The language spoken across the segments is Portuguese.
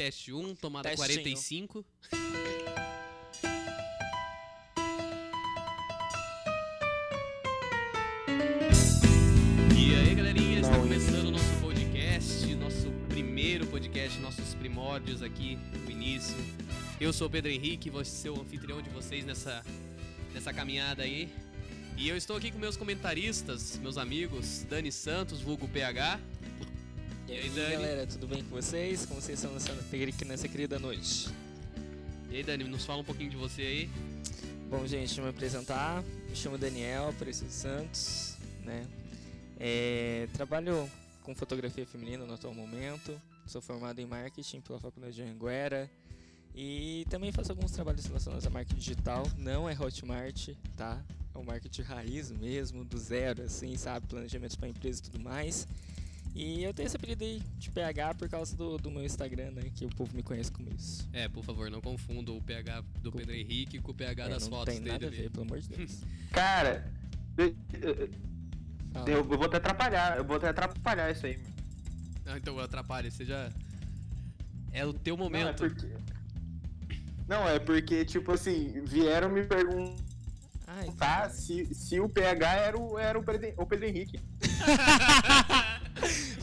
teste 1, tomada Testinho. 45. E aí, galerinha, está começando o nosso podcast, nosso primeiro podcast, nossos primórdios aqui, o início. Eu sou o Pedro Henrique, vou ser o anfitrião de vocês nessa, nessa caminhada aí. E eu estou aqui com meus comentaristas, meus amigos, Dani Santos, vulgo PH. E E aí, Dani? galera, tudo bem com vocês? Como vocês estão nessa, nessa querida noite? E aí, Dani, nos fala um pouquinho de você aí. Bom, gente, deixa eu me apresentar. Me chamo Daniel Aparecido Santos, né? É, trabalho com fotografia feminina no atual momento. Sou formado em marketing pela Faculdade de Anguera. E também faço alguns trabalhos relacionados a marketing digital. Não é Hotmart, tá? É um marketing raiz mesmo, do zero, assim, sabe? Planejamentos para empresa e tudo mais. E eu tenho esse apelido aí de PH por causa do, do meu Instagram, né? Que o povo me conhece como isso. É, por favor, não confunda o PH do Pedro Henrique com o PH É, das não fotos tem dele. nada a ali. ver, pelo amor de Deus. Cara, eu, eu- vou até atrapalhar, eu vou até atrapalhar isso aí. mano. Ah, então atrapalha, você já. É o teu Não, é momento. porque. Não, é porque, tipo assim, vieram me perguntar Ai, se, se o PH era o, era o Pedro Henrique.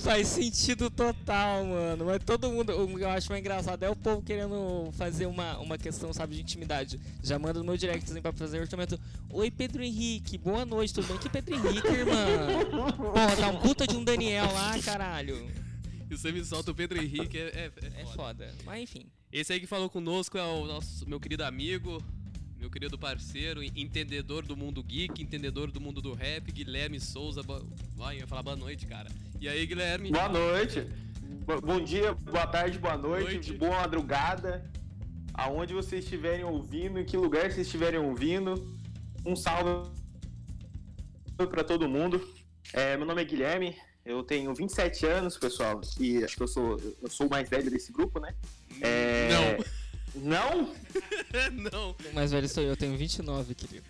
Faz sentido total, mano. Mas todo mundo. O que eu acho mais engraçado é o povo querendo fazer uma, uma questão, sabe, de intimidade. Já manda no meu direct assim, pra fazer o orçamento. Oi, Pedro Henrique, boa noite, tudo bem? Que Pedro Henrique, irmã? Porra, tá um puta de um Daniel lá, caralho. E você me solta o Pedro Henrique, é, é, é É foda. foda. Mas enfim. Esse aí que falou conosco é o nosso meu querido amigo, meu querido parceiro, entendedor do mundo geek, entendedor do mundo do rap, Guilherme Souza. Vai, eu ia falar boa noite, cara. E aí, Guilherme? Boa noite. Bo- Bom dia, boa tarde, boa noite, Noite. boa madrugada. Aonde vocês estiverem ouvindo, em que lugar vocês estiverem ouvindo. Um salve pra todo mundo. É, meu nome é Guilherme, eu tenho 27 anos, pessoal, e acho que eu sou, eu sou o mais velho desse grupo, né? É, Não? Não. O mais velho sou eu, eu tenho 29, querido.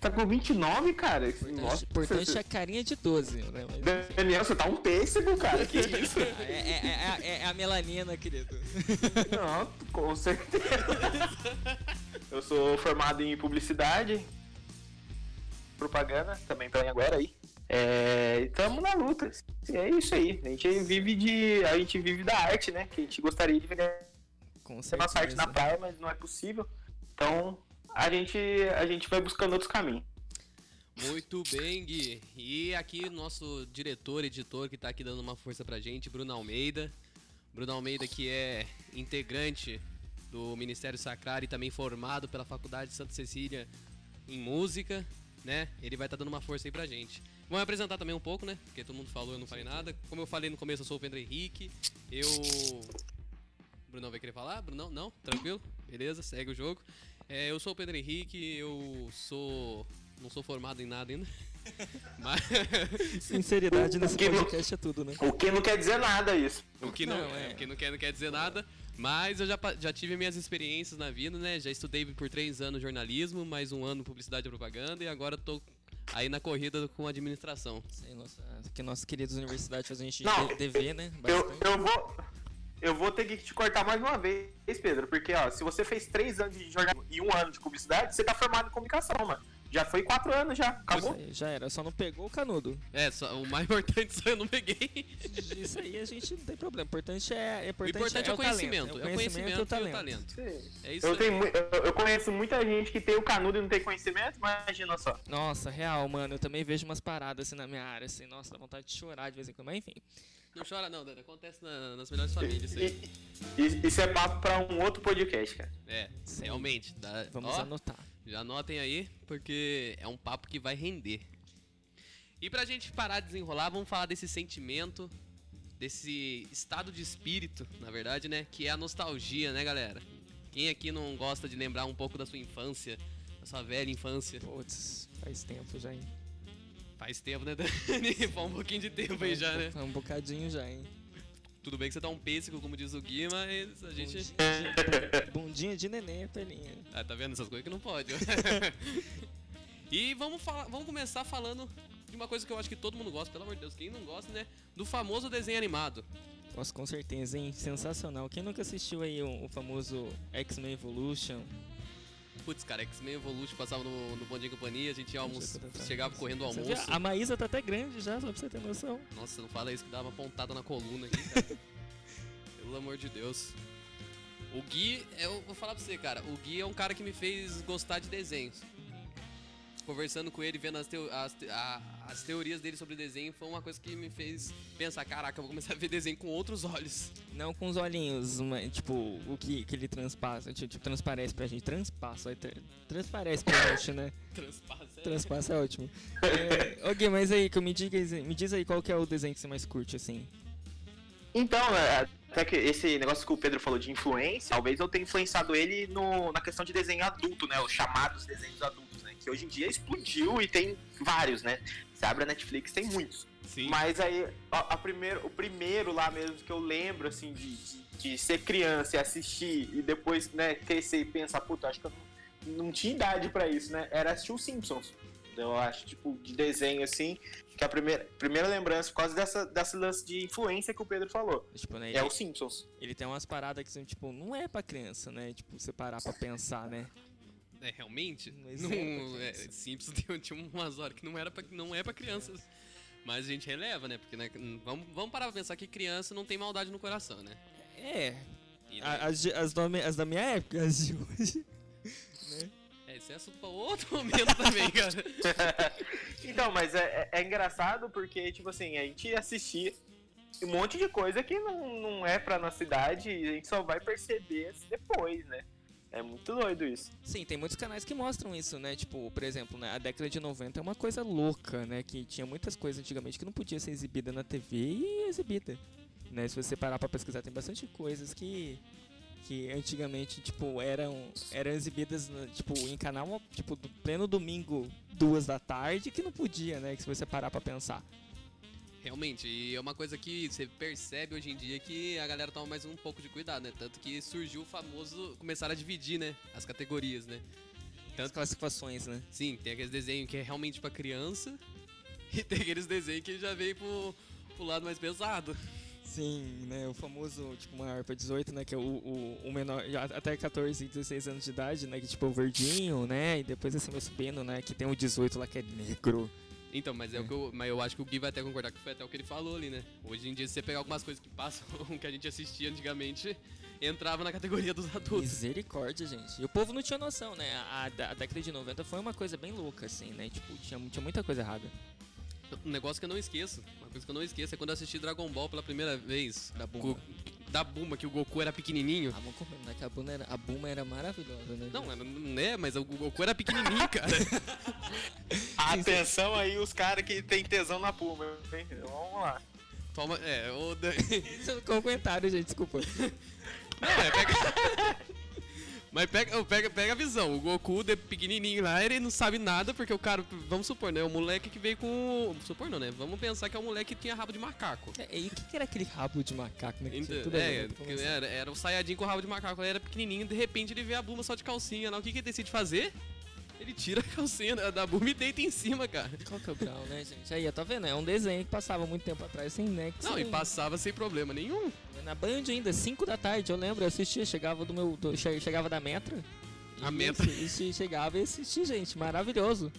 Tá com 29, cara? Importante, Nossa, importante você- é a carinha de 12, né? Mas, Daniel, você tá um pêssego, cara. Que isso? é, é- é- é- é a melanina, querido. Não, com certeza. Eu sou formado em publicidade, propaganda, também pela Anguera aí. É, estamos na luta. É isso aí. A gente vive de. A gente vive da arte, né? Que a gente gostaria de ver Com a nossa arte na certeza. praia, mas não é possível. Então a gente, a gente vai buscando outros caminhos. Muito bem, Gui. E aqui nosso diretor, editor que tá aqui dando uma força pra gente, Bruno Almeida. Bruno Almeida que é integrante do Ministério Sacrário e também formado pela Faculdade de Santa Cecília em música, né? Ele vai estar dando uma força aí pra gente. Me apresentar também um pouco, né? Porque todo mundo falou, eu não falei nada. Como eu falei no começo, eu sou o Pedro Henrique. Eu. Brunão vai querer falar? Brunão? Não? Tranquilo? Beleza, segue o jogo. É, eu sou o Pedro Henrique, eu sou. Não sou formado em nada ainda. Mas. Sinceridade nesse que não- podcast é tudo, né? O que não quer dizer nada isso. O que não, Não, é. é. o que não quer, não quer dizer nada. Mas eu já, já tive minhas experiências na vida, né? Já estudei por três anos jornalismo, mais um ano publicidade e propaganda, e agora tô aí na corrida com administração. Isso aí, nossa, que nossas queridas universidades fazem a gente Não, de- dever, né? Eu, eu vou. Eu vou ter que te cortar mais uma vez, Pedro, porque ó, se você fez três anos de jornalismo e um ano de publicidade, você tá formado em comunicação, mano. Já foi quatro anos já, acabou. Aí, já era, só não pegou o canudo. É, só, o mais importante só eu não peguei. Isso aí a gente não tem problema. O importante é, é, O importante importante é o conhecimento. talento, É o conhecimento e o talento. É isso Eu, aí. tenho, eu, eu conheço muita gente que tem o canudo e não tem conhecimento, imagina só. Nossa, real, mano. Eu também vejo umas paradas assim na minha área, assim. Nossa, dá vontade de chorar de vez em quando. Mas enfim. Não chora não, Dada. Acontece na- nas melhores famílias isso aí. Isso é papo pra um outro podcast, cara. É, Sim. realmente. dá- Vamos ó, anotar. Já anotem aí, porque é um papo que vai render. E pra gente parar de desenrolar, vamos falar desse sentimento, desse estado de espírito, na verdade, né? Que é a nostalgia, né, galera? Quem aqui não gosta de lembrar um pouco da sua infância, da sua velha infância? Putz, faz tempo já, hein? Faz tempo, né, Dani? Faz um pouquinho de tempo aí já, né? Faz um bocadinho já, hein? Tudo bem que você tá um pêssego, como diz o Gui, mas a gente. Bundinha de, bundinha de neném, pelinha. Ah, tá vendo essas coisas que não pode. e vamos, falar, vamos começar falando de uma coisa que eu acho que todo mundo gosta, pelo amor de Deus, quem não gosta, né? Do famoso desenho animado. Nossa, com certeza, hein? Sensacional. Quem nunca assistiu aí o, o famoso X-Men Evolution? Putz, cara, X-Men Evolution passava no, no Bom Dia e Companhia, a gente ia almoço, chegava correndo Você almoço. vê? A Maísa tá até grande já, só pra você ter noção. Nossa, não fala isso que dava uma pontada na coluna aqui, cara. Pelo amor de Deus. O Gui, eu vou falar pra você, cara, o Gui é um cara que me fez gostar de desenhos. Conversando com ele, vendo as, teo- as te- a- as teorias dele sobre desenho, foi uma coisa que me fez pensar, caraca, eu vou começar a ver desenho com outros olhos. Não com os olhinhos, uma- tipo, o que, que ele transpassa, tipo, tipo, transparece pra gente. Transpassa, tra- transparece pra gente, né? Transpassa. é- Transpassa é ótimo. É, ok, mas aí, que me, diga, me diz aí qual que é o desenho que você mais curte, assim. Então, é, até que esse negócio que o Pedro falou de influência, talvez eu tenha influenciado ele no, na questão de desenho adulto, né? Os chamados desenhos adultos? Que hoje em dia explodiu e tem vários, né? Você abre a Netflix, tem muitos. Sim. Mas aí, a, a primeiro, o primeiro lá mesmo que eu lembro, assim, de, de, de ser criança e assistir e depois, né, crescer e pensar, puta, acho que eu não, não tinha idade pra isso, né? Era assistir os Simpsons. Eu acho, tipo, de desenho, assim, que a primeira, primeira lembrança, por causa dessa, dessa lance de influência que o Pedro falou. Tipo, né, É ele, os Simpsons. ele tem umas paradas que são, tipo, não é pra criança, né? Tipo, você parar pra pensar, né? É, realmente? Mas Não, é é. Simpsons tinha, umas horas que não, era pra, não é pra crianças. Mas a gente releva, né? Porque né, vamos, vamos parar pra pensar que criança não tem maldade no coração, né? É, E, né, a- as, as, do- as da minha época, as de hoje. né? É, isso é assunto pra outro momento também, cara. Então, mas é, é- é engraçado porque, tipo assim, a gente assistia um monte de coisa que não, não é pra nossa idade e a gente só vai perceber depois, né? É muito doido isso. Sim, tem muitos canais que mostram isso, né? Tipo, por exemplo, né? a década de 90 é uma coisa louca, né? Que tinha muitas coisas antigamente que não podia ser exibida na TV e exibida. Né? Se você parar pra pesquisar, tem bastante coisas que que antigamente, tipo, eram eram exibidas, no- tipo, em canal, tipo, do pleno domingo, duas da tarde, que não podia, né? Que se você parar pra pensar. Realmente, e é uma coisa que você percebe hoje em dia que a galera toma mais um pouco de cuidado, né? Tanto que surgiu o famoso. Começaram a dividir, né? As categorias, né? As classificações, né? Sim, tem aqueles desenhos que é realmente pra criança e tem aqueles desenhos que já veio pro, pro lado mais pesado. Sim, né? O famoso, tipo, maior pra 18, né? Que é o, o, o menor, até 14, 16 anos de idade, né? Que tipo, é o verdinho, né? E depois assim vai subindo, né? Que tem o 18 lá que é negro. Então, mas é, o que eu, mas eu acho que o Gui vai até concordar que foi até o que ele falou ali, né? Hoje em dia, se você pegar algumas coisas que passam, que a gente assistia antigamente, entrava na categoria dos adultos. Misericórdia, gente. E o povo não tinha noção, né? A, a, a década de 90 foi uma coisa bem louca, assim, né? Tipo, tinha, tinha muita coisa errada. Um negócio que eu não esqueço, uma coisa que eu não esqueço é quando eu assisti Dragon Ball pela primeira vez. Da Go- Da Buma, que o Goku era pequenininho. Ah, vamos combinar que a Buma era, a Buma era maravilhosa, né? Não, era- não é, mas o Goku era pequenininho, cara. Atenção aí, os caras que tem tesão na Puma, hein? Vamos lá. Toma, é, o Dan- Isso é um comentário, gente, desculpa. Não, é, pega. Mas pega, pega, pega a visão. O Goku, de pequenininho lá, ele não sabe nada, porque o cara, vamos supor, né? O moleque que veio com. Supor não, né? Vamos pensar que é o moleque que tinha rabo de macaco. É, e o que, que era aquele rabo de macaco, né? Que tinha Ent- tudo a ver, É, vamos começar. era, era o Sayajin com rabo de macaco, ele era pequenininho, de repente ele vê a Buma só de calcinha lá. O que, que ele decide fazer? Ele tira a calcinha da, da Buma e deita em cima, cara. Qual que é o grau, né, gente? Aí, tá vendo? É um desenho que passava muito tempo atrás sem nexo. Não, e passava sem problema nenhum. Na Band ainda, 5 da tarde, eu lembro, eu assistia, chegava do meu. do- che- chegava da Metra. A e Metra. assi- e chegava e assistia, gente, maravilhoso.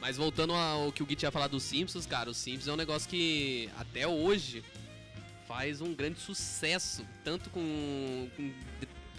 Mas voltando ao que o Gui tinha falado dos Simpsons, cara, os Simpsons é um negócio que até hoje faz um grande sucesso, tanto com, com,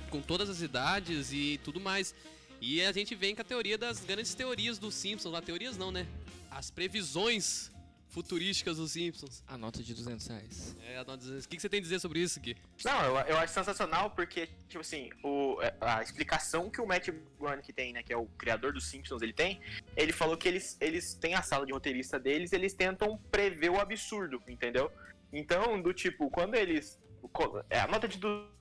com todas as idades e tudo mais. E a gente vem com a teoria das grandes teorias dos Simpsons, lá teorias não, né? As previsões futurísticas dos Simpsons. A nota de 200 reais. É, a nota- o que, que você tem a dizer sobre isso, Gui? Não, eu, eu acho sensacional porque, tipo assim, o, a explicação que o Matt Groening tem, né, que é o criador dos Simpsons, ele tem, ele falou que eles, eles têm a sala de roteirista deles, eles tentam prever o absurdo, entendeu? Então, do tipo, quando eles... é, A nota de 200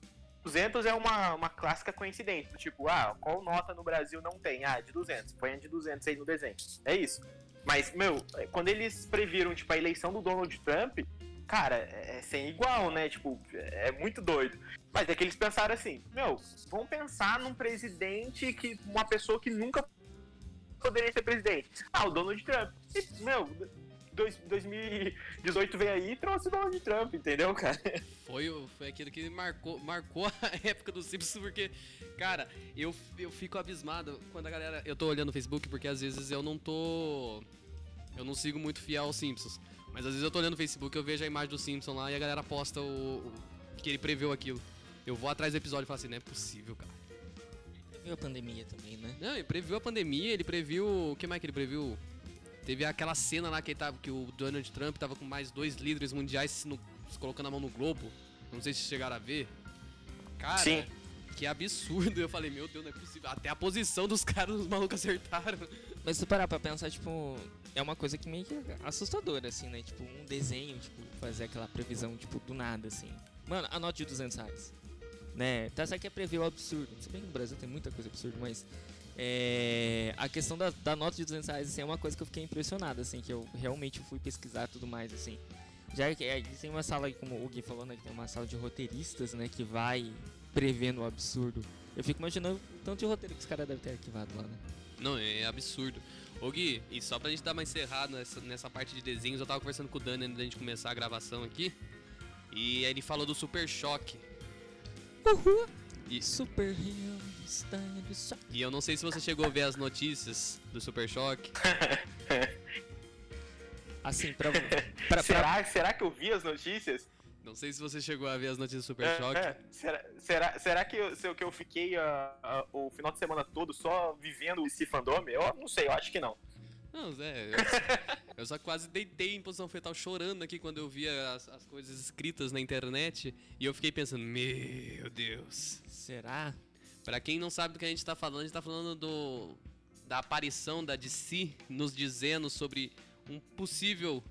é uma, uma clássica coincidência, tipo, ah, qual nota no Brasil não tem? Ah, de 200, põe a de 200 aí no desenho. É isso. Mas, meu, quando eles previram, tipo, a eleição do Donald Trump, cara, é é sem igual, né? Tipo, é muito doido. Mas é que eles pensaram assim, meu, vamos pensar num presidente que. uma pessoa que nunca poderia ser presidente. Ah, o Donald Trump. E, meu, dois- 2018 veio aí e trouxe o Donald Trump, entendeu, cara? Foi, o- foi aquilo que marcou, marcou a época dos Simpsons, porque, cara, eu, eu fico abismado quando a galera. Eu tô olhando no Facebook porque às vezes eu não tô. Eu não sigo muito fiel aos Simpsons. Mas às vezes eu tô olhando no Facebook eu vejo a imagem do Simpson lá e a galera posta o, o- que ele preveu aquilo. Eu vou atrás do episódio e falo assim, não é possível, cara. Viu a pandemia também, né? Não, ele previu a pandemia, ele previu. O que mais que ele previu? Teve aquela cena lá que, tava, que o Donald Trump tava com mais dois líderes mundiais se, no- se colocando a mão no globo. Não sei se chegaram a ver. Cara, Sim. que absurdo. Eu falei, meu Deus, não é possível. Até a posição dos caras, os malucos acertaram. Mas se parar pra pensar, tipo, é uma coisa que meio que é assustadora, assim, né? Tipo, um desenho, tipo, fazer aquela previsão, tipo, do nada, assim. Mano, a nota de 200 reais. Né? Tá certo que é prever o absurdo. Se bem que no Brasil tem muita coisa absurda, mas... É, a questão da, da nota de 200 reais assim, é uma coisa que eu fiquei impressionado, assim, que eu realmente fui pesquisar tudo mais, assim. Já que é, tem uma sala, como o Gui falou, né, que tem uma sala de roteiristas, né, que vai prevendo o absurdo. Eu fico imaginando o tanto de roteiro que os caras devem ter arquivado lá, né? Não, é absurdo. Ô Gui, e só pra gente dar uma encerrada nessa, nessa parte de desenhos, eu tava conversando com o Dani antes da gente começar a gravação aqui. E ele falou do Super Choque. Uhul! E, Super Hero Shock. e eu não sei se você chegou a ver as notícias do Super Choque. Assim, pra, pra, pra, será, será que eu vi as notícias? Não sei se você chegou a ver as notícias do Super É, Choque. é. Será, será, será que, eu, se eu- que eu fiquei ah, ah, o final de semana todo só vivendo esse fandom? Eu não sei, eu acho que não. Não, Zé, eu, eu só quase deitei em posição fetal chorando aqui quando eu via as, as coisas escritas na internet. E eu fiquei pensando, meu Deus. será? Pra quem não sabe do que a gente tá falando, a gente tá falando do da aparição da DC nos dizendo sobre um possível,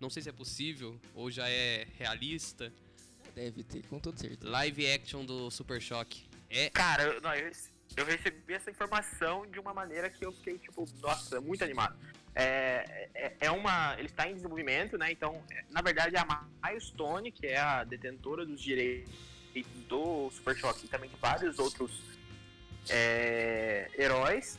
não sei se é possível ou já é realista, Deve ter, com toda certeza. live action do Super Choque. É, Cara, eu, não, eu, eu recebi essa informação de uma maneira que eu fiquei, tipo, nossa, muito animado. É, é, é uma. Ele está em desenvolvimento, né? Então, é, na verdade, a Milestone, que é a detentora dos direitos do Super Choque e também de vários outros é, heróis,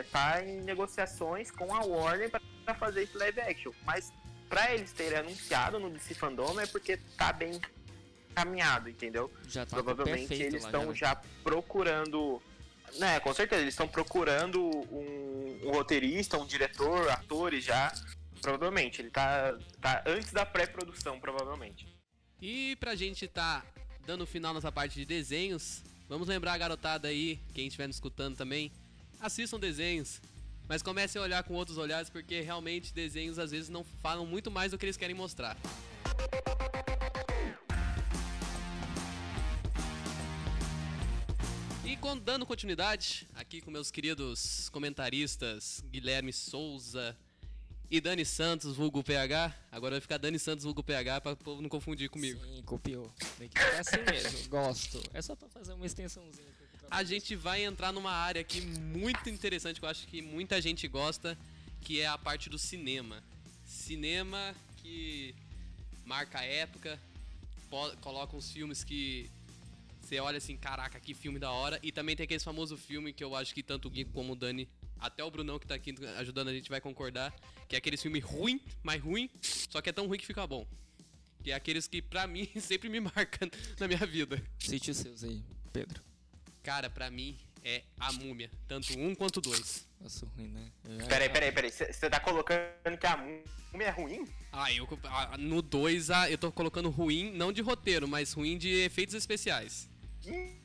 está em negociações com a Warner para fazer esse live action. Mas para eles terem anunciado no DC Fandom é porque tá bem caminhado, entendeu? Já tá Provavelmente eles estão né? já procurando. Né, com certeza, eles estão procurando um, um roteirista, um diretor, atores já. Provavelmente, ele tá, tá antes da pré-produção, provavelmente. E pra gente tá dando final nessa parte de desenhos, vamos lembrar a garotada aí, quem estiver nos escutando também, assistam desenhos. Mas comecem a olhar com outros olhares, porque realmente desenhos às vezes não falam muito mais do que eles querem mostrar. Dando continuidade, aqui com meus queridos comentaristas Guilherme Souza e Dani Santos, vulgo PH. Agora vai ficar Dani Santos, vulgo PH, pra o povo não confundir comigo. Sim, copiou. Tem que ficar assim mesmo, gosto. É só pra fazer uma extensãozinha. aqui A gente vai entrar numa área aqui muito interessante que eu acho que muita gente gosta, que é a parte do cinema. Cinema que marca a época, po- coloca uns filmes que você olha assim, caraca, que filme da hora. E também tem aquele famoso filme que eu acho que tanto o Gui como o Dani, até o Brunão que tá aqui ajudando a gente vai concordar, que é aquele filme ruim, mas ruim, só que é tão ruim que fica bom. Que é aqueles que pra mim sempre me marcam na minha vida. Cite os seus aí, Pedro. Cara, pra mim é a múmia. Tanto um quanto dois. Nossa, ruim, né? Peraí, peraí, peraí. Você tá colocando que a múmia é ruim? Ah, eu ah, no 2 ah, eu tô colocando ruim, não de roteiro, mas ruim de efeitos especiais. Hum,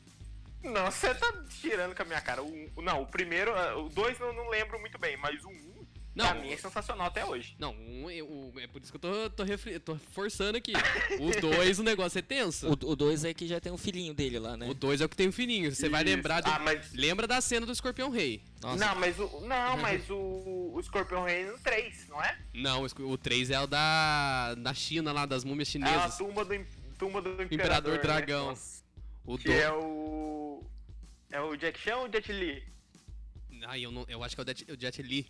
Não, você tá tirando com a minha cara. O, o- não, o primeiro, ah, o dois eu não lembro muito bem, mas o um, Não, pra mim, é sensacional até hoje. Não, um, o- é por isso que eu tô, tô, refri- tô forçando aqui. O 2, o negócio é tenso. O 2 é que já tem um filhinho dele lá, né? O 2 é o que tem o fininho. Você vai lembrar. do- Ah, mas Lembra da cena do Escorpião Rei? Nossa, Não, mas o. Não, mas o, o Scorpion Rei no 3, não é? Não, o esco- o 3 é o da, da China lá, das múmias É a chinesas. tumba do, tumba do Imperador, Imperador né? Dragão. Nossa. O Que do... é o. É o Jack Chan ou o Jet Li? Ai, eu, não, eu acho que é o Jet, o Jet Li.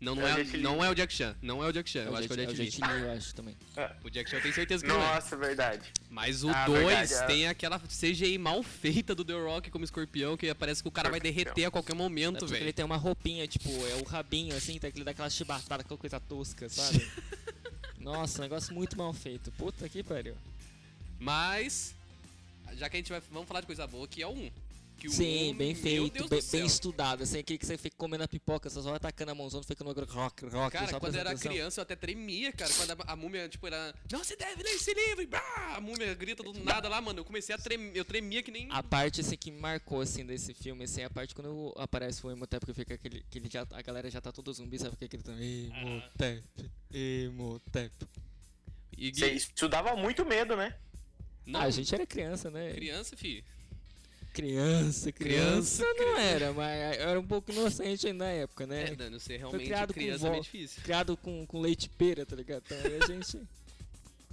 Não, não, É o é, não é o Jack Chan. Não é o Jack Chan. Eu é o acho que é o Jet, é o. Jet Li, eu acho também. O Jack Chan eu tenho certeza que não é. Nossa, verdade. Mas o Ah, 2 verdade, é. tem aquela CGI mal feita do The Rock como escorpião, que parece que o cara vai derreter a qualquer É momento, ele velho. tem uma roupinha, tipo, é o rabinho assim, tá aquele daquela chibatada, aquela coisa tosca, sabe? Nossa, negócio muito mal feito. Puta que pariu. Mas, já que a gente vai. Vamos falar de coisa boa, que é o 1. Que o Sim, um, bem meu feito, bem, bem estudado. Assim, aquele que você fica comendo a pipoca, você só vai atacando a mãozona, fica no rock, rock, rock. Cara, só quando eu era atenção. criança, eu até tremia, cara. Quando a, a múmia, tipo, era. Não, você deve ler esse livro! E brá, a múmia grita do nada lá, mano. Eu comecei a tremer. Eu tremia que nem. A parte assim, que me marcou assim, desse filme assim, é a parte quando aparece o Emotep, que fica aquele. Que ele já, a galera já tá todo zumbi, sabe? Fica gritando Emotep, Emotep. E Você- Gui, Isso dava muito medo, né? Não, Ah, a gente era criança, né? criança, fi. Criança, criança, Criança, não era, mas eu era um pouco inocente ainda na época, né? É, Dano, ser realmente criado com criança é vó. meio difícil. Criado com, com leite pera, tá ligado? Então aí a gente.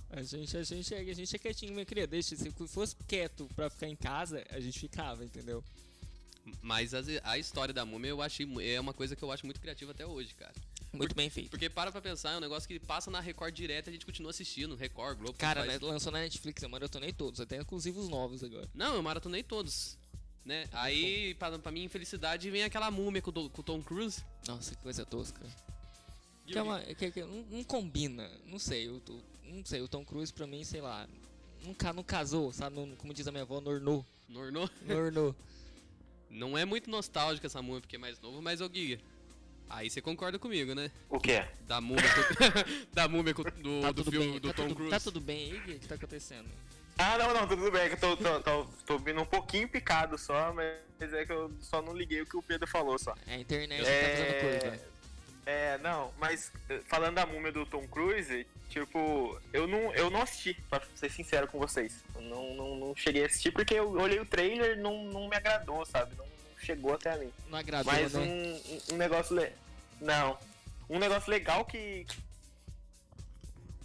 A gente, a gente, a gente é quietinho, minha queria deixa, se fosse quieto pra ficar em casa, a gente ficava, entendeu? Mas as- a, história da múmia eu achei. É uma coisa que eu acho muito criativa até hoje, cara. Muito bem feito. Porque para pra pensar, é um negócio que passa na Record direto e a gente continua assistindo. Record, Globo. Cara, faz- né, lançou na Netflix, eu maratonei todos, até inclusive os novos agora. Não, eu maratonei todos. Né? Aí, pra, pra minha infelicidade, vem aquela múmia com, o Do- com o Tom Cruise. Nossa, que coisa tosca. E Que é uma, que, que não, não combina, não sei, o- não sei, o Tom Cruise pra mim, sei lá, não, ca- não casou, sabe? Não- como diz a minha avó, nornou, Nornou. nornou. Não é muito nostálgica essa múmia porque é mais novo, mas ô Giga. Aí você concorda comigo, né? O quê? Da múmia, da múmia do, Tá do filme bem, do tá, Tom tudo, Cruise. tá tudo bem aí, Gui? O que tá acontecendo? Ah, não, não, tudo bem, que eu tô, tô, tô, tô vindo um pouquinho picado só, mas é que eu só não liguei o que o Pedro falou só. É, a internet tá fazendo curva. É, não, mas eh, falando da múmia do Tom Cruise, tipo, eu não, eu não assisti, pra ser sincero com vocês. Eu não, não, não cheguei a assistir porque eu olhei o trailer e não, não me agradou, sabe? Não chegou até a mim. Não agradou, Mas um, né? um, um negócio. Le... Não. Um negócio legal que.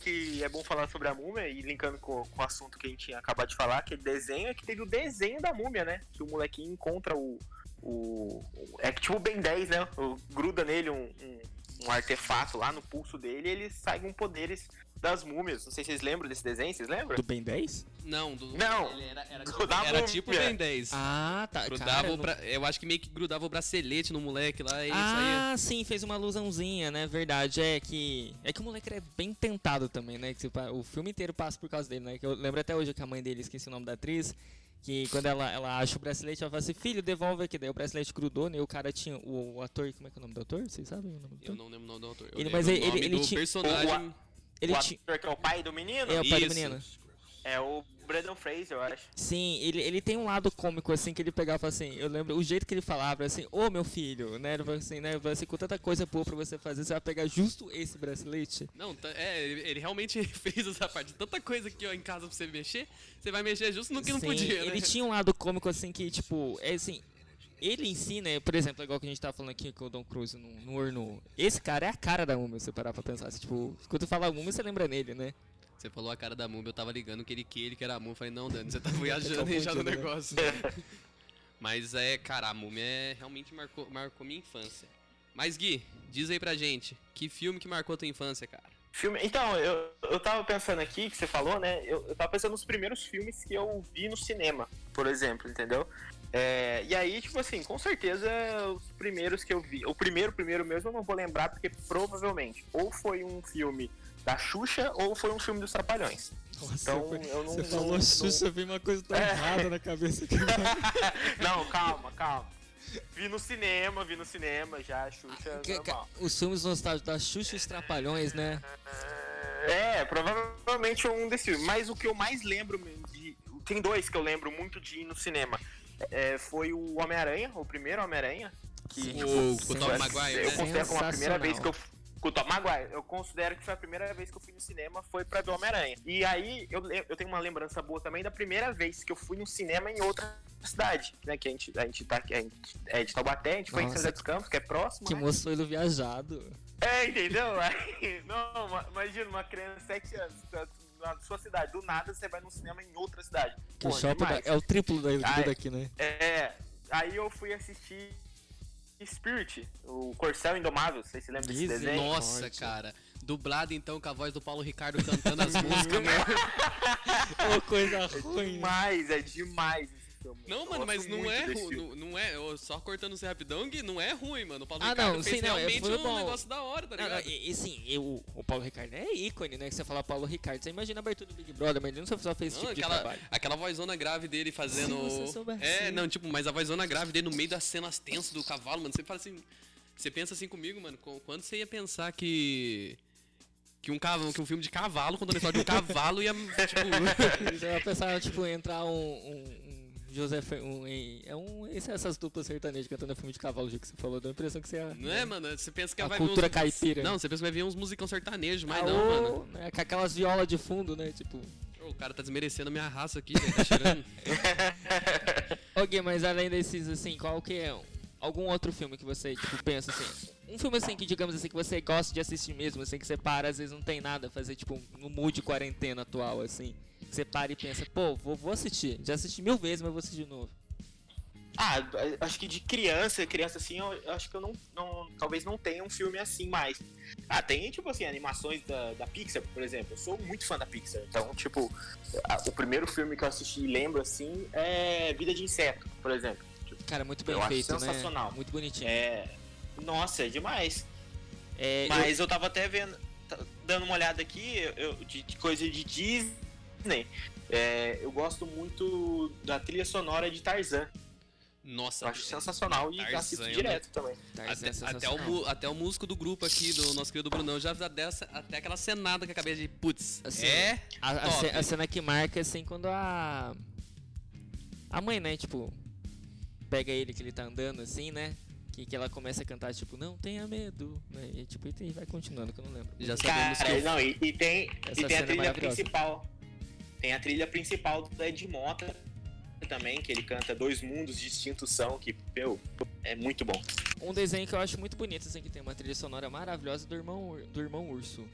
Que é bom falar sobre a múmia e linkando com, com o assunto que a gente tinha acabado de falar, que é desenho, é que teve o desenho da múmia, né? Que o molequinho encontra o. o o- é que tipo o Ben 10, né? O, gruda nele um, um, um artefato lá no pulso dele e ele sai com poderes das múmias. Não sei se vocês lembram desse desenho, vocês lembram? Do Ben 10? Não, do, Não. Ele era, era, tipo, da era tipo Ben 10. Ah, tá. grudava cara, o eu não- Eu acho que meio que grudava o bracelete no moleque lá e saía. Ah, sim, fez uma alusãozinha, né? Verdade, é que. É que o moleque é bem tentado também, né? Que tipo, o filme inteiro passa por causa dele, né? Que eu lembro até hoje que a mãe dele, esqueci o nome da atriz, que quando ela, ela acha o bracelete, ela fala assim, filho, devolve aqui. Daí o bracelete grudou, né? E o cara tinha. O, o ator, como é que é o nome do ator? Vocês sabem o nome do Eu ator? não lembro o nome do autor. Eu Ele- mas o ele- nome ele- ele do tinha- personagem. Ele o tinha. ator que é o pai do menino? É o pai do Isso. menino. É o Brandon Fraser, eu acho. Sim, ele, ele tem um lado cômico, assim, que ele pegava assim, eu lembro, o jeito que ele falava, assim, ô meu filho, né, ele falava assim, né, assim, com tanta coisa boa pra você fazer, você vai pegar justo esse bracelete? Não, tá- é, ele, ele realmente fez essa parte. Tanta coisa aqui ó, em casa pra você mexer, você vai mexer justo no que não Sim, podia, né? Ele tinha um lado cômico, assim, que, tipo, é assim, ele em si, né, por exemplo, igual que a gente tava falando aqui com o Don Cruise no, no Orno, esse cara é a cara da múmia, se você parar pra pensar, assim, tipo, quando tu fala múmia, você lembra nele, né? Você falou a cara da múmia, eu tava ligando que ele que ele que era a múmia. Eu falei, não, Dani, você tá viajando aí já no né? negócio. Mas é, cara, a múmia é, realmente marcou, marcou minha infância. Mas Gui, diz aí pra gente, que filme que marcou tua infância, cara? Filme. Então, eu, eu tava pensando aqui, que você falou, né? Eu, eu tava pensando nos primeiros filmes que eu vi no cinema, por exemplo, entendeu? É, e aí, tipo assim, com certeza os primeiros que eu vi. O primeiro, primeiro mesmo eu não vou lembrar, porque provavelmente ou foi um filme da Xuxa ou foi um filme dos Trapalhões. Nossa, Então, eu não- você não- falou não- Xuxa, veio uma coisa tão É. errada na cabeça que não, calma, calma. Vi no cinema, vi no cinema já, Xuxa Que- que- normal. Os filmes nostálgicos da Xuxa e os Trapalhões, né? É, provavelmente um desses filmes. Mas o que eu mais lembro de. Tem dois que eu lembro muito de ir no cinema. É, foi o Homem-Aranha, o primeiro Homem-Aranha. Que Sim. tipo, O- o eu- Maguire, Eu né? considero como a primeira vez que eu. Com o Tom Maguire, eu considero que foi a primeira vez que eu fui no cinema, foi pra ver Homem-Aranha. E aí, eu, eu tenho uma lembrança boa também da primeira vez que eu fui no cinema em outra cidade, né? Que a gente, a gente tá aqui, a gente é de Taubaté, a gente foi em São Nossa. José dos Campos, que é próximo. Que né? moço foi do viajado. É, entendeu? Aí, não, ma- imagina uma criança de 7 anos, tá na sua cidade, do nada você vai num cinema em outra cidade. O Pô, shopping demais. é o triplo da, daqui, né? É, aí eu fui assistir Spirit, o Corcel Indomável, vocês se lembram desse desenho? Nossa, forte. cara. Dublado então com a voz do Paulo Ricardo cantando as músicas, meu. Ô, coisa É ruim. né? demais, é demais filme. Não, mano, mas não é, não, não é, só cortando você rapidão, Gui, não é ruim, mano. O Paulo Ah, Ricardo não, fez sim, não, é- realmente foi um bom. negócio da hora, tá ligado? não, e, e sim, eu, o Paulo Ricardo é ícone, né? Que você fala Paulo Ricardo. Você imagina a abertura do Big Brother, mas ele não só fez esse Não, tipo de aquela, trabalho. aquela vozona grave dele fazendo. É, não, tipo, mas a vozona grave dele no meio das cenas tensas do cavalo, mano. Você fala assim. Você pensa assim comigo, mano. qu- Quando você ia pensar que. Que um, cavalo, que um filme de cavalo, contando a história de um cavalo, ia. Tipo. Você vai pensar, tipo, entrar um José. Fer- Um, é um. Essas duplas sertanejas cantando filme de cavalo, que você falou. Deu a impressão que você ia. Não é, mano? Você pensa que A vai cultura uns... caipira. Não, você pensa que vai ver uns musicão sertanejos, mas Ah, não, ô, mano. né, com aquelas violas de fundo, né? Tipo. O cara tá desmerecendo a minha raça aqui, velho, tá cheirando. Ok, mas além desses, assim, qual que é algum outro filme que você, tipo, pensa assim? Um filme assim que, digamos assim, que você gosta de assistir mesmo, assim, que você para, às vezes não tem nada a fazer, tipo, no mood quarentena atual, assim. Você para e pensa, pô, vou, vou assistir. Já assisti mil vezes, mas vou assistir de novo. Ah, acho que de criança, criança assim, eu, eu acho que eu não, não. Talvez não tenha um filme assim mais. Ah, tem, tipo assim, animações da, da Pixar, por exemplo. Eu sou muito fã da Pixar. Então, tipo, a- o primeiro filme que eu assisti e lembro assim é Vida de Inseto, por exemplo. Cara, muito bem Eu acho feito, sensacional. né? Muito bonitinho. É. Nossa, é demais. É, eu- Mas eu tava até vendo, tá- dando uma olhada aqui, eu, de, de coisa de Disney. É, eu gosto muito da trilha sonora de Tarzan. Nossa, Eu acho sensacional e Tarzan, assisto né? direto também. Tarzan é Até, até, o, até o músico do grupo aqui, do nosso querido Brunão, já dessa, até aquela cenada que eu acabei de. Putz, Assim, é. A, a a cena que marca, assim, quando a. A mãe, né, tipo. Pega ele que ele tá andando, assim, né? Que, que ela começa a cantar, tipo, não tenha medo. Né? E, tipo, e vai continuando, que eu não lembro. Já sabemos Cara, que. não, e, e tem, Essa e tem a é trilha principal. Tem a trilha principal do Ed Mota também, que ele canta Dois Mundos Distintos São, que, meu, é muito bom. Um desenho que eu acho muito bonito, assim, que tem uma trilha sonora maravilhosa do irmão, do irmão Urso.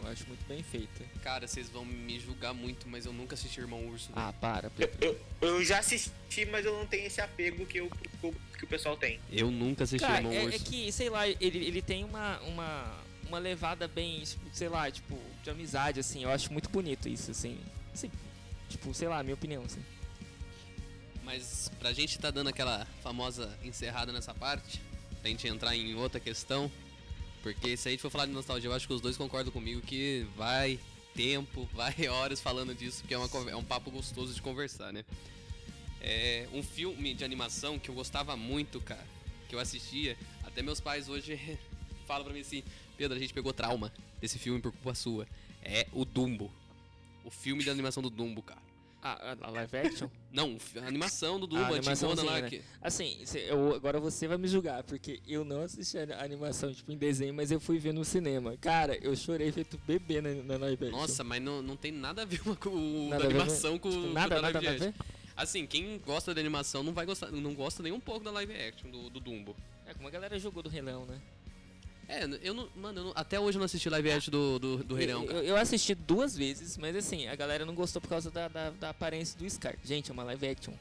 Eu acho muito bem feita. Cara, vocês vão me julgar muito, mas eu nunca assisti Irmão Urso. velho. Ah, para, Eu, eu, eu já assisti, mas eu não tenho esse apego que, eu, que, o- que o pessoal tem. Eu nunca assisti Cara, Irmão é, é Urso. que, sei lá, ele, ele tem uma, uma, uma levada bem, sei lá, tipo, de amizade, assim. Eu acho muito bonito isso, assim. Assim, tipo, sei lá, minha opinião, assim. Mas pra gente tá dando aquela famosa encerrada nessa parte, pra gente entrar em outra questão, porque se a gente for falar de nostalgia, eu acho que os dois concordam comigo que vai tempo, vai horas falando disso, porque é, uma, é um papo gostoso de conversar, né? É um filme de animação que eu gostava muito, cara, que eu assistia, até meus pais hoje falam pra mim assim, Pedro, a gente pegou trauma desse filme por culpa sua. É o Dumbo. O filme de animação do Dumbo, cara. Ah, a live action? Não, a animação do Ah, Dumbo, a a antigona animaçãozinha, lá. né? Que... Assim, eu, agora você vai me julgar, porque eu não assisti a animação, tipo, em desenho, mas eu fui ver no cinema. Cara, eu chorei feito bebê na, na live action. Nossa, mas não, não tem nada a ver uma com o Nada da a ver, animação com, Tipo, com nada, da nada, live nada a action. ver? Assim, quem gosta da animação não vai gostar, não gosta nem um pouco da live action do, do Dumbo. É como a galera jogou do Rei Leão, né? É, eu não. Mano, eu não- até hoje eu não assisti live action do, do, do Rei Leão, eu, eu assisti duas vezes, mas assim, a galera não gostou por causa da, da, da aparência do Scar. Gente, é uma live action.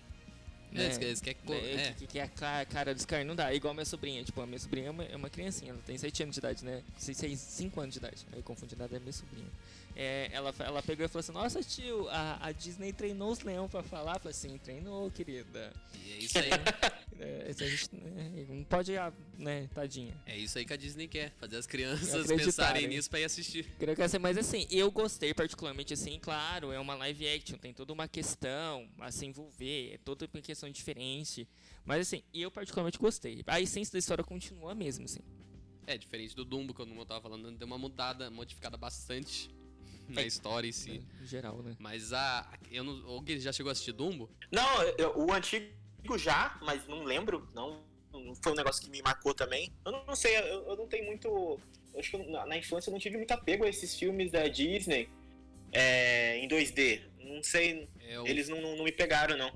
É, né? eles querem- eles querem co- É, é. Que, que é a ca- cara do Scar, não dá. É igual a minha sobrinha. Tipo, a minha sobrinha é uma, é uma criancinha, ela tem 7 anos de idade, né? 5 anos de idade. Aí confundi nada, é minha sobrinha. É, ela, ela pegou e falou assim: Nossa, tio, a, a Disney treinou os leão pra falar. Eu falei assim: Treinou, querida. E é isso aí. É, a gente né, não pode, ah, né, tadinha. é isso aí que a Disney quer. Fazer as crianças pensarem nisso pra ir assistir. Essa, mas assim, eu gostei particularmente assim, claro, é uma live action, tem toda uma questão a se envolver, é toda uma questão diferente. Mas assim, eu particularmente gostei. A essência da história continua a mesma, assim. É, diferente do Dumbo, que eu tava falando, deu uma mudada, modificada bastante na É. história em si. né, Em geral, né? Mas a. Eu não. O Gui já chegou a assistir Dumbo? Não, eu- o antigo já, mas não lembro. Não, não foi um negócio que me marcou também. Eu não, não sei, eu, eu não tenho muito. eu Acho que eu- na, na infância eu não tive muito apego a esses filmes da Disney é, em 2D. Não sei, É o eles não, não, não me pegaram, não.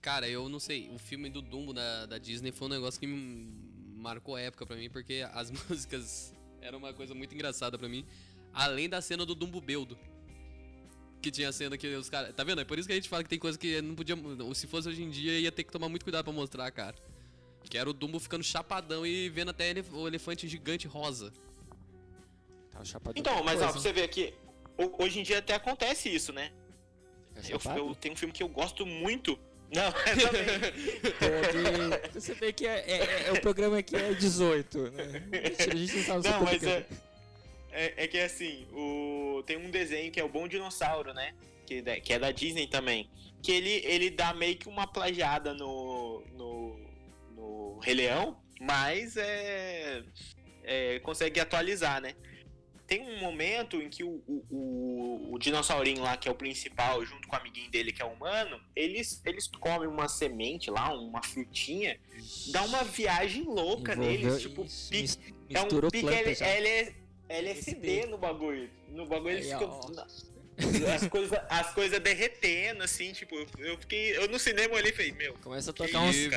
Cara, eu não sei. O filme do Dumbo da, da Disney foi um negócio que me marcou a época pra mim, porque as músicas eram uma coisa muito engraçada pra mim. Além da cena do Dumbo Beldo. Que tinha a cena que os caras. Tá vendo? É por isso que a gente fala que tem coisa que não podia. ou Se fosse hoje em dia, ia ter que tomar muito cuidado pra mostrar, cara. Que era o Dumbo ficando chapadão e vendo até ele- o elefante gigante rosa. Tá Então, mas ó, pra coisa, você ver aqui, ho- hoje em dia até acontece isso, né? Fica Eu, eu tenho um filme que eu gosto muito, Não, eu também. Pode perceber que é, é, é- o programa aqui é 18, né? A gente não sabe Não, mas é, é, é que assim, o, tem um desenho que é o Bom Dinossauro, né? Que, da- que é da Disney também. Que ele, ele dá meio que uma plagiada no, no, no Rei Leão, mas é, é, consegue atualizar, né? Tem um momento em que o, o, o, o dinossaurinho lá, que é o principal, junto com o amiguinho dele, que é humano, eles, eles comem uma semente lá, uma frutinha, dá uma viagem louca Envolveu- neles, tipo, pique é um pique planta L- já. LSD no bagulho. No bagulho eles ficam. As coisas as coisas derretendo, assim, tipo, eu fiquei. Eu no cinema ali e falei, meu. Começa a tocar uns. Aí,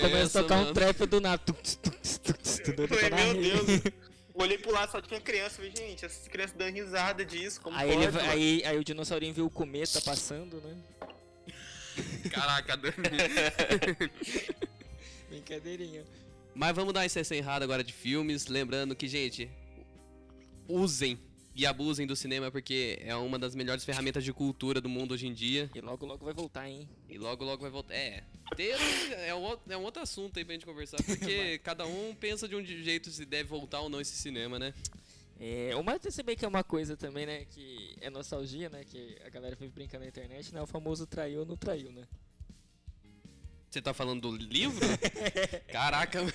começa essa, a tocar um mano? trap do Eu falei, meu rir. Deus. Olhei pro lado, só tinha criança. Falei, gente, essas crianças dando risada disso. Como Aí, pode, aí, aí o dinossaurinho viu o cometa passando, né? Caraca. Brincadeirinha. Mas vamos dar uma exceção errada agora de filmes, lembrando que, gente, usem e abusem do cinema porque é uma das melhores ferramentas de cultura do mundo hoje em dia. E logo, logo vai voltar, hein? E logo, logo vai voltar. É, ter é um, outro- é um outro assunto aí pra gente conversar, porque cada um pensa de um jeito se deve voltar ou não esse cinema, né? É, o mais perceber que é uma coisa também, né? Que é nostalgia, né? Que a galera vive brincando na internet, né? O famoso traiu ou não traiu, né? Você tá falando do livro? Caraca, mano.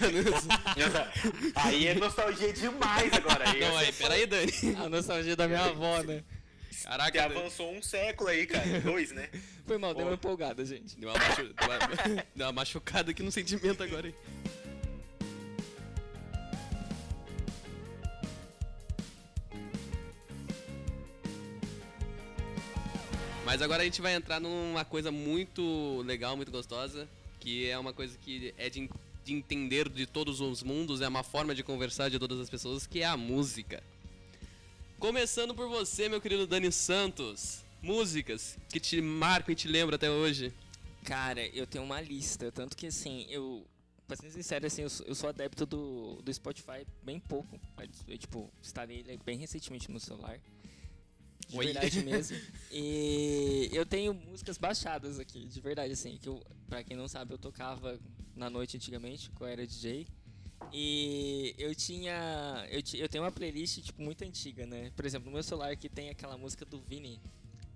Aí é nostalgia demais agora. Aí Não, aí, peraí, Dani. A nostalgia da minha avó, né? Que Caraca, Dani. avançou um século aí, cara. Dois, né? Foi mal, deu Pô. uma empolgada, gente. Deu uma, machu... deu uma- deu uma machucada aqui no sentimento agora, hein? Mas agora a gente vai entrar numa coisa muito legal, muito gostosa, que é uma coisa que é de, de entender de todos os mundos, é uma forma de conversar de todas as pessoas, que é a música. Começando por você, meu querido Dani Santos. Músicas que te marcam e te lembram até hoje. Cara, eu tenho uma lista, tanto que assim, eu. Pra ser sincero, assim, eu sou, eu sou adepto do, do Spotify bem pouco. Eu, tipo, instalei ele bem recentemente no celular. De Oi. verdade mesmo. E eu tenho músicas baixadas aqui, de verdade, assim. Que eu, pra quem não sabe, eu tocava na noite antigamente, quando eu era DJ. E eu tinha. Eu, eu tenho uma playlist, tipo, muito antiga, né? Por exemplo, no meu celular aqui tem aquela música do Vini,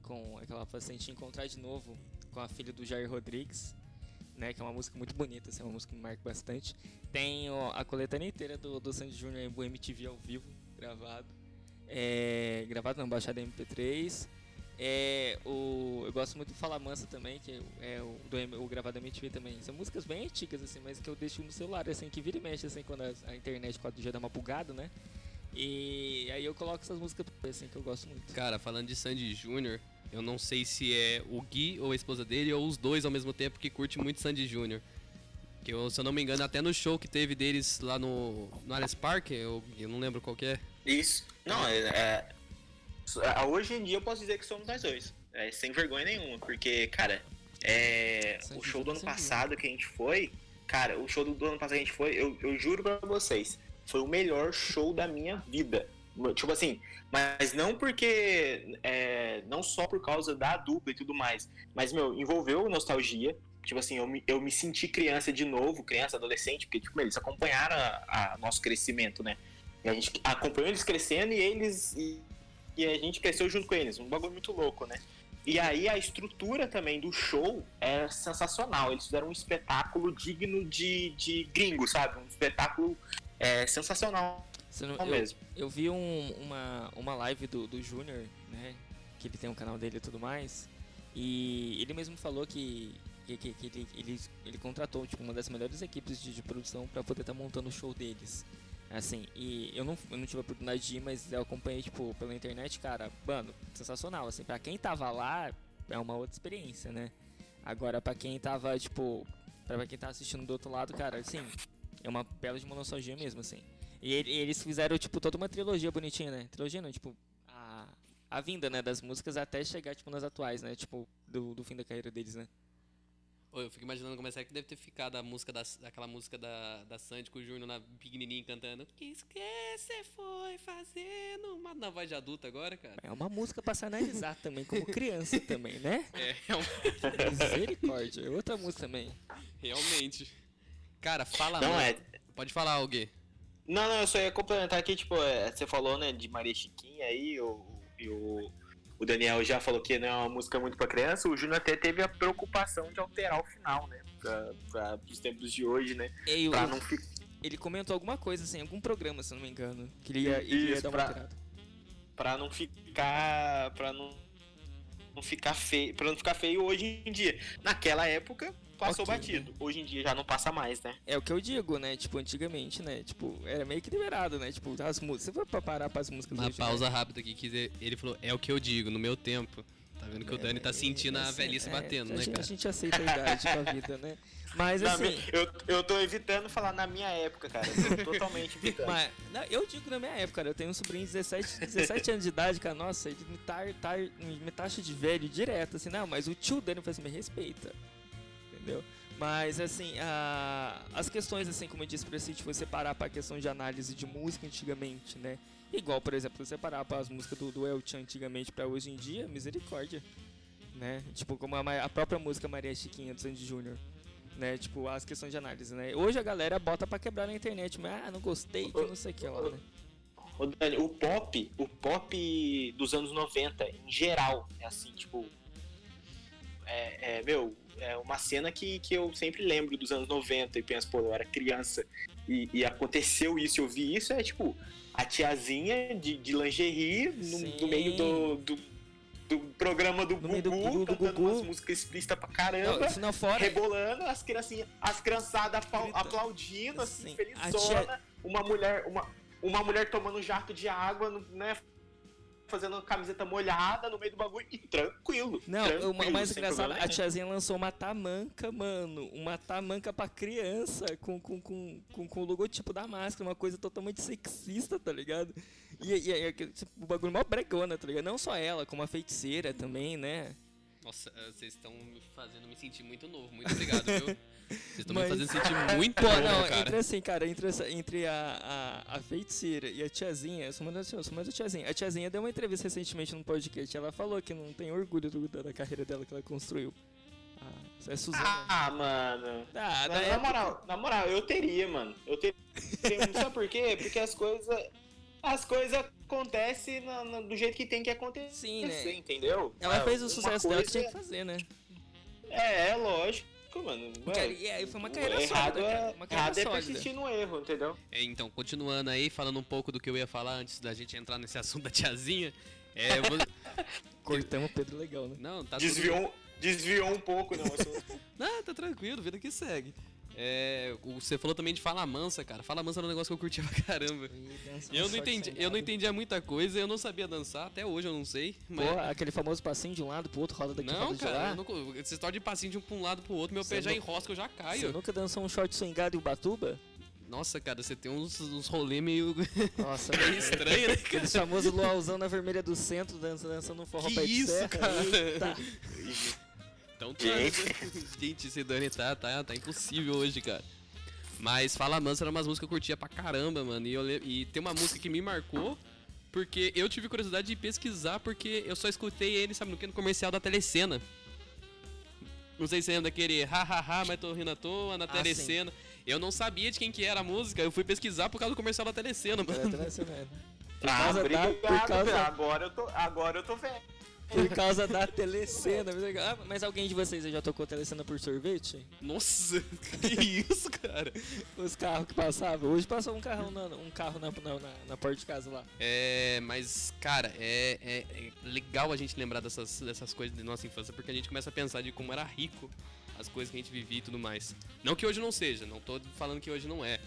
com aquela paciente encontrar de novo com a filha do Jair Rodrigues, né? Que é uma música muito bonita, assim, é uma música que me marca bastante. Tem ó, a coletânea inteira do, do Sandy Júnior em MTV ao vivo, gravado. É, gravado não, baixado em MP3. É, o, eu gosto muito do Fala Mansa também, que é o, do, o gravado da MTV também. São músicas bem antigas, assim, mas que eu deixo no celular, assim, que vira e mexe, assim, quando a, a internet 4G dá uma bugada, né? E aí eu coloco essas músicas, assim, que eu gosto muito. Cara, falando de Sandy Júnior, eu não sei se é o Gui ou a esposa dele ou os dois ao mesmo tempo que curte muito Sandy Júnior. Que eu, se eu não me engano, até no show que teve deles lá no, no Alice Park, eu, eu não lembro qual que é. Isso. Não, é, é- é, Hoje em dia eu posso dizer que somos nós dois. É, sem vergonha nenhuma. Porque, cara, é, o show do ano passado que a gente foi. Cara, o show do, do ano passado que a gente foi, eu, eu juro pra vocês, foi o melhor show da minha vida. Tipo assim, mas não porque. é, não só por causa da dupla e tudo mais. Mas, meu, envolveu nostalgia. Tipo assim, eu me, eu me senti criança de novo, criança, adolescente, porque, tipo, eles acompanharam a, a nosso crescimento, né? E a gente acompanhou eles crescendo e eles. E, e a gente cresceu junto com eles. Um bagulho muito louco, né? E aí a estrutura também do show é sensacional. Eles fizeram um espetáculo digno de, de gringo, sabe? Um espetáculo é, sensacional não- eu, mesmo. eu vi um- uma, uma live do, do Júnior, né? Que ele tem um canal dele e tudo mais. E ele mesmo falou que, que, que- que ele, ele, ele contratou tipo, uma das melhores equipes de, de produção para poder estar montando o show deles. Assim, e eu não, eu não tive a oportunidade de ir, mas eu acompanhei, tipo, pela internet, cara, mano, sensacional, assim, pra quem tava lá, é uma outra experiência, né? Agora, pra quem tava, tipo, pra quem tá assistindo do outro lado, cara, assim, é uma bela de uma mesmo, assim. E ele- eles fizeram, tipo, toda uma trilogia bonitinha, né? Trilogia não, tipo, a, a vinda, né, das músicas até chegar, tipo, nas atuais, né? Tipo, do, do fim da carreira deles, né? Eu fico imaginando como é que deve ter ficado a música da, aquela música da, da Sandy com o Júnior na pequenininha cantando. Que esquece foi fazendo uma na voz de adulto agora, cara. É uma música pra se analisar também, como criança também, né? É, realmente. Misericórdia. É outra música também. realmente. Cara, fala Não, é. Pode falar, alguém. Não, não, eu só ia complementar aqui, tipo, é, você falou, né, de Maria Chiquinha aí, o, e o, o Daniel já falou que não é uma música muito pra criança, o Júnior até teve a preocupação de alterar o final, né, pra, pros tempos de hoje, né, E o- pra não ficar... ele comentou alguma coisa assim, algum programa, se eu não me engano. Que ele ia, ele ia Isso, dar uma pra- alterada. Pra não ficar... pra não, não ficar feio, pra não ficar feio hoje em dia. Naquela época, passou Ok. batido, hoje em dia já não passa mais, né. É o que eu digo, né? Tipo, antigamente, né? Tipo, era meio que liberado, né? Tipo, as músicas. Você foi pra parar pras músicas Uma pausa rápida aqui, que ele falou, é o que eu digo, no meu tempo. Tá vendo que o Dani tá sentindo a assim, velhice é, batendo, a né, gente, cara? A gente aceita a idade com a vida, né? Mas Na assim. mi- eu, eu tô evitando falar na minha época, cara, eu tô totalmente evitando. Mas, não, eu digo na minha época, cara, eu tenho um sobrinho de 17, 17 anos de idade, cara, nossa, ele me, tar, tar, me taxa de velho direto, assim, não, mas o tio Dani faz me respeita, entendeu? Mas, assim, a, as questões, assim, como eu disse pra você, tipo, você parar pra questão de análise de música antigamente, né? Igual, por exemplo, você parar para as músicas do, do El Chan antigamente pra hoje em dia, misericórdia, né? Tipo, como a, a própria música Maria Chiquinha do Sandy Júnior. Né, tipo, as questões de análise, né? Hoje a galera bota pra quebrar na internet, mas ah, não gostei, que não sei o que lá, né? Ô, Dani, o pop, o pop dos anos 90, em geral, é assim, tipo. É, é, meu, é uma cena que, que eu sempre lembro dos anos 90 e penso, pô, eu era criança e, e aconteceu isso, eu vi isso, é tipo, a tiazinha de, de lingerie no, no meio do, do, do programa do No meio do Gugu, Gugu, do cantando Gugu. umas músicas explícitas pra Não, caramba. isso não fora. Rebolando, as criancinhas, as criançadas aplaudindo, assim, Sim, felizona. tia- Uma mulher, uma, uma mulher tomando um jato de água, né? Fazendo camiseta molhada no meio do bagulho e tranquilo. Não, tranquilo, o mais engraçado, a tiazinha lançou uma tamanca, mano. Uma tamanca pra criança com, com, com, com, com o logotipo da máscara, uma coisa totalmente sexista, tá ligado? E, e, e tipo, o bagulho mó bregona, tá ligado? Não só ela, como a feiticeira também, né? Nossa, eh, vocês estão me fazendo me sentir muito novo. Muito obrigado, viu? Vocês estão me Mas- fazendo sentir muito Pô, novo, não, cara. entre assim, cara, entre, essa, entre a, a, a feiticeira e a tiazinha, eu sou mais, eu sou mais a tiazinha. A tiazinha deu uma entrevista recentemente num podcast, ela falou que não tem orgulho do- da, da carreira dela que ela construiu. Ah, é Suzana. Ah, mano. Ah, Na, na época- moral, na moral, eu teria, mano. Eu teria. Sabe por quê? Porque as coisas. As coisas acontecem na- na- do jeito que tem que acontecer, Sim, né? entendeu? Ela Ah, fez o sucesso dela que tinha que fazer, né? É, é lógico, mano. Cara, e aí foi uma carreira errado sólida, cara, É, uma carreira errado é sólida. persistir no erro, entendeu? É, então, continuando aí, falando um pouco do que eu ia falar antes da gente entrar nesse assunto da tiazinha. É, eu vou... Cortamos o Pedro legal, né? Não, tá desviou, desviou um pouco, não. assunto. tudo... Não, tá tranquilo, vida que segue. É, você falou também de Fala Mansa, cara. Fala Mansa era um negócio que eu curtia pra caramba. Eu não entendi, eu não entendia muita coisa, eu não sabia dançar, até hoje eu não sei. Mas... Pô, aquele famoso passinho de um lado pro outro, roda daqui, não, roda de cara, lá. eu nunca, essa história de passinho de um pra um lado pro outro, meu Você pé já nu- enrosca, eu já Você caio. nunca dançou um short swingado em Ubatuba? Nossa, cara, você tem uns, uns rolê meio, Nossa, meio estranho, né, cara? Aquele famoso luauzão na vermelha do centro, dança, dançando um forró Que pé de isso, serra. cara? Eita. Então tá. Gente. Gente, esse Dani tá, tá, tá impossível hoje, cara. Mas Fala Mansa era umas músicas que eu curtia pra caramba, mano. E, eu, e tem uma música que me marcou, porque eu tive curiosidade de pesquisar, porque eu só escutei ele, sabe, no que? No comercial da Telecena. Não sei se você lembra daquele ha ha ha, mas tô rindo à toa, na Ah, Telecena. Eu não sabia de quem que era a música, eu fui pesquisar por causa do comercial da Telecena, mano. tradicional. Por Ah, causa da, obrigado, por causa, velho. Agora eu tô, agora eu tô velho. Por causa da telecena. Ah, mas alguém de vocês já tocou telecena por sorvete? Nossa, que isso, cara? Os carros que passavam. Hoje passou um carrão na, um carro na, na, na, porta de casa lá. É, mas, cara, é, é- é legal a gente lembrar dessas, dessas coisas de nossa infância, porque a gente começa a pensar de como era rico as coisas que a gente vivia e tudo mais. Não que hoje não seja, não tô falando que hoje não é.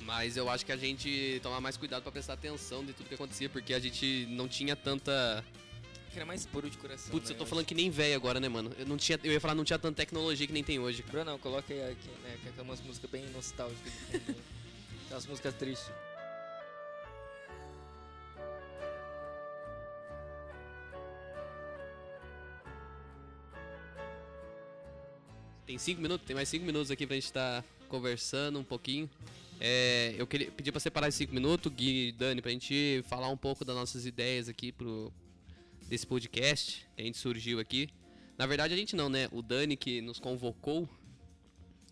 Mas eu acho que a gente tomar mais cuidado pra prestar atenção de tudo que acontecia, porque a gente não tinha tanta. Que era mais puro de coração. Putz, né, eu tô acho. falando que nem velho agora, né, mano? Eu, não tinha, eu ia falar, não tinha tanta tecnologia que nem tem hoje. cara. Brunão, coloca aí aqui, né? Que é umas músicas bem nostálgicas. né? Aquelas músicas tristes. Tem cinco minutos? Tem mais cinco minutos aqui pra gente estar tá conversando um pouquinho. É, eu queria pedir pra separar esses cinco minutos, Gui e Dani, pra gente falar um pouco das nossas ideias aqui pro, desse podcast que a gente surgiu aqui. Na verdade, a gente não, né? O Dani que nos convocou.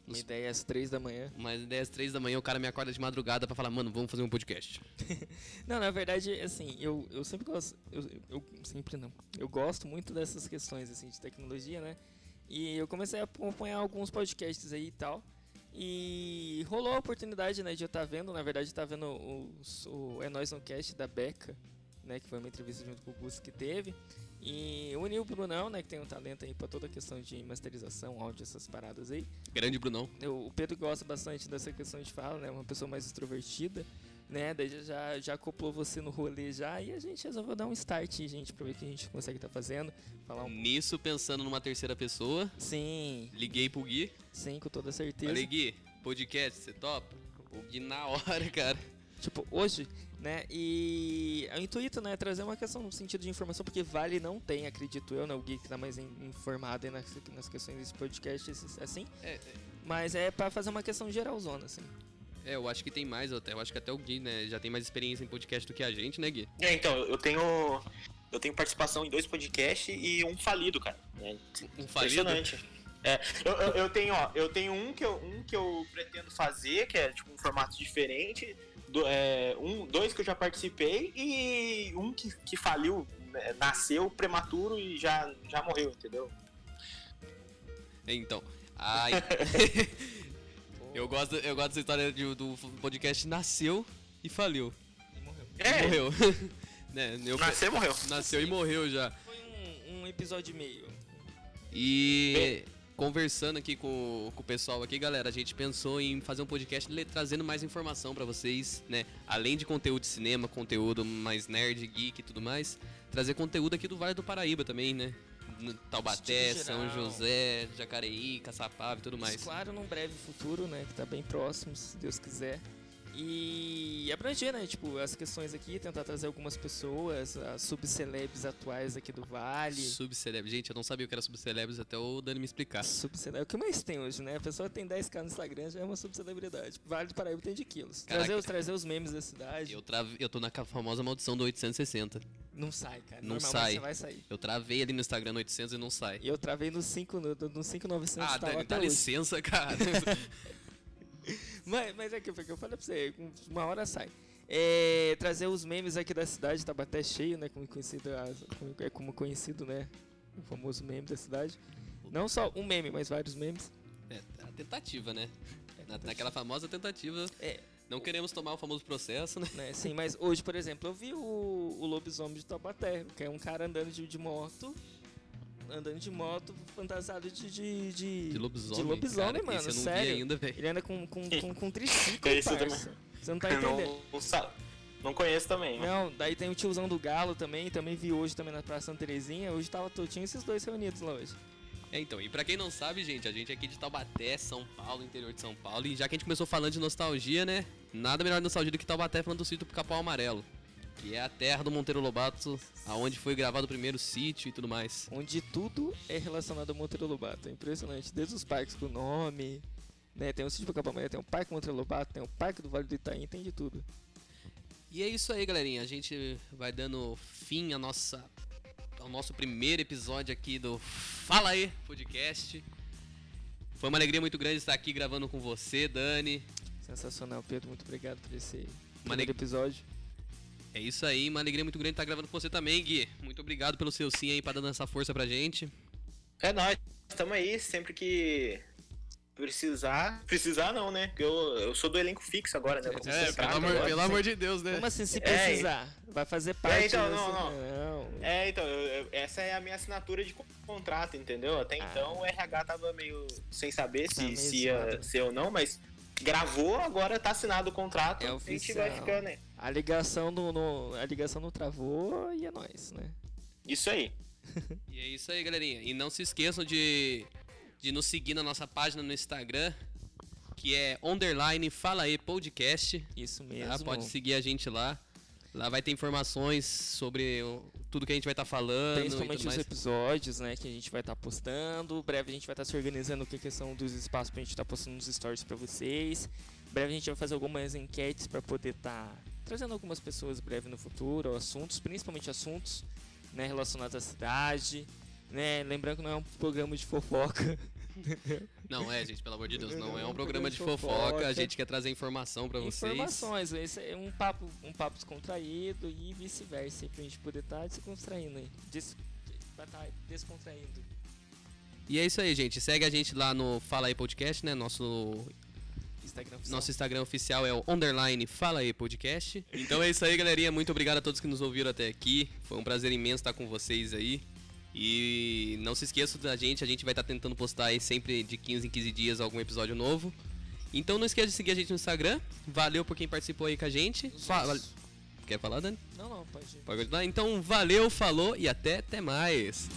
Uma ideia às três da manhã. Uma ideia às três da manhã, o cara me acorda de madrugada pra falar, mano, vamos fazer um podcast. não, na verdade, assim, eu, eu sempre gosto. Eu, eu sempre não. Eu gosto muito dessas questões assim, de tecnologia, né? E eu comecei a acompanhar alguns podcasts aí e tal. E rolou a oportunidade, né, de eu estar tá vendo, na verdade, estar tá vendo o, o É Nós No Cast da Beca, né, que foi uma entrevista junto com o Gus que teve. E uniu o Brunão, né, que tem um talento aí para toda a questão de masterização, áudio, essas paradas aí. Grande Brunão. O Pedro gosta bastante dessa questão de fala, né, uma pessoa mais extrovertida né? Daí já, já acoplou você no rolê já e a gente resolveu dar um start, gente, pra ver o que a gente consegue estar tá fazendo. Falar um... Nisso, pensando numa terceira pessoa. Sim. Liguei pro Gui. Sim, com toda certeza. Falei, Gui, podcast, você topa? O Gui na hora, cara. Tipo, hoje, né? E o intuito, né, é trazer uma questão no sentido de informação, porque Vale não tem, acredito eu, né? O Gui que tá mais informado nas, nas questões desse podcast, assim. É, é. Mas é para fazer uma questão geralzona, assim. É, eu acho que tem mais até. Eu acho que até o Gui, né, já tem mais experiência em podcast do que a gente, né, Gui? É, então, eu tenho. Eu tenho participação em dois podcasts e um falido, cara. É um falido? Impressionante. É, eu, eu, eu, tenho, ó, eu tenho um que eu, um que eu pretendo fazer, que é tipo um formato diferente. Do, é, um, dois que eu já participei e um que, que faliu, né, nasceu prematuro e já, já morreu, entendeu? Então. Ai. Eu gosto, eu gosto dessa história de, do podcast nasceu e faliu. E morreu. É. E morreu. né, eu, nasceu e morreu. Nasceu e morreu já. Foi um, um episódio e meio. E conversando aqui com, com o pessoal aqui, galera, a gente pensou em fazer um podcast trazendo mais informação para vocês, né? Além de conteúdo de cinema, conteúdo mais nerd, geek e tudo mais, trazer conteúdo aqui do Vale do Paraíba também, né? Taubaté, São José, Jacareí, Caçapava e tudo mais. Isso, claro, num breve futuro, né? Que tá bem próximo, se Deus quiser. E abranger, né, tipo, as questões aqui, tentar trazer algumas pessoas, as subcelebres atuais aqui do Vale. Subcelebres, gente, eu não sabia o que era subcelebres até o Dani me explicar. Subcelebres, o que mais tem hoje, né? A pessoa tem 10k no Instagram, já é uma subcelebridade. Vale do Paraíba tem de quilos. Trazer os, trazer os memes da cidade. Eu, trave, eu tô na famosa maldição do 860. Não sai, cara. Não sai. vai sair. Eu travei ali no Instagram no 800 e não sai. Eu travei no 5, no, no 5900. Ah, Dani, dá licença, cara. mas, mas é que eu falei pra você, uma hora sai. É, trazer os memes aqui da cidade, Tabaté cheio, né? Como conhecido, é como conhecido, né? O famoso meme da cidade. Não só um meme, mas vários memes. É, a tentativa, né? Na, naquela famosa tentativa. É. Não queremos tomar o famoso processo, né? né? Sim, mas hoje, por exemplo, eu vi o, o lobisomem de Tabaté, que é um cara andando de, de moto andando de moto fantasiado de. De, de, de lobisomem. De lobisomem, cara, mano. Esse eu não sério. Vi ainda, Ele anda com, com, com, com triciclo, é parça. Você não tá entendendo. Não, não, não conheço também. Né? Não, daí tem o tiozão do Galo também. Também vi hoje também na Praça Santa Terezinha. Hoje tava, tinha esses dois reunidos lá hoje. É, então, e pra quem não sabe, gente, a gente é aqui de Taubaté, São Paulo, interior de São Paulo. E já que a gente começou falando de nostalgia, né? Nada melhor de nostalgia do que Taubaté falando do sítio Capão Amarelo que é a terra do Monteiro Lobato, aonde foi gravado o primeiro sítio e tudo mais. Onde tudo é relacionado ao Monteiro Lobato, é impressionante. Desde os parques com o nome, né? Tem o sítio Pacapamé, tem o Parque Monteiro Lobato, tem o Parque do Vale do Itaim, tem de tudo. E é isso aí, galerinha. A gente vai dando fim a nossa, ao nosso primeiro episódio aqui do Fala aí Podcast. Foi uma alegria muito grande estar aqui gravando com você, Dani. Sensacional, Pedro. Muito obrigado por esse primeiro episódio. É isso aí, uma alegria muito grande estar gravando com você também, Gui. Muito obrigado pelo seu sim aí para dar essa força pra gente. É nóis, estamos aí, sempre que precisar. Precisar não, né? Porque eu, eu sou do elenco fixo agora, né? Como é, pelo, amor, pelo amor de Deus, né? Como assim se precisar? É, Vai fazer parte é, então, não, não. não. É, então, eu, eu, essa é a minha assinatura de contrato, entendeu? Até ah. então o RH tava meio sem saber tá se, se ia ser ou não, mas gravou, agora tá assinado o contrato. É oficial. A gente vai ficando, né? A ligação no, no, a ligação não travou e é nóis, né? Isso aí. e é isso aí, galerinha. E não se esqueçam de, de nos seguir na nossa página no Instagram, que é underline Fala aí Podcast. Isso tá? mesmo. Tá? Pode seguir a gente lá. Lá vai ter informações sobre o- tudo que a gente vai estar falando. e Principalmente tudo os mais. episódios, né, que a gente vai estar postando. Breve a gente vai estar se organizando com a questão dos espaços pra gente estar postando nos stories pra vocês. Breve a gente vai fazer algumas enquetes pra poder estar trazendo algumas pessoas breve no futuro, ou assuntos, principalmente assuntos, né, relacionados à cidade, né? Lembrando que não é um programa de fofoca. Não é, gente, pelo amor de Deus, não é É um programa de de fofoca. A fofoca. gente quer trazer informação pra vocês. Informações, esse é um papo, um papo descontraído e vice-versa, pra gente poder estar descontraindo aí. Des, estar descontraindo. E é isso aí, gente. Segue a gente lá no Fala aí Podcast, né? Nosso Instagram. Nosso Instagram oficial é o underline Fala aí Podcast. Então é isso aí, galerinha. Muito obrigado a todos que nos ouviram até aqui. Foi um prazer imenso estar com vocês aí. E não se esqueçam da gente, a gente vai estar tentando postar aí sempre de 15 em 15 dias algum episódio novo. Então não esqueça de seguir a gente no Instagram. Valeu por quem participou aí com a gente. Quer falar, Dani? Não, não, pode ir. Pode continuar? Então valeu, falou e até, até mais.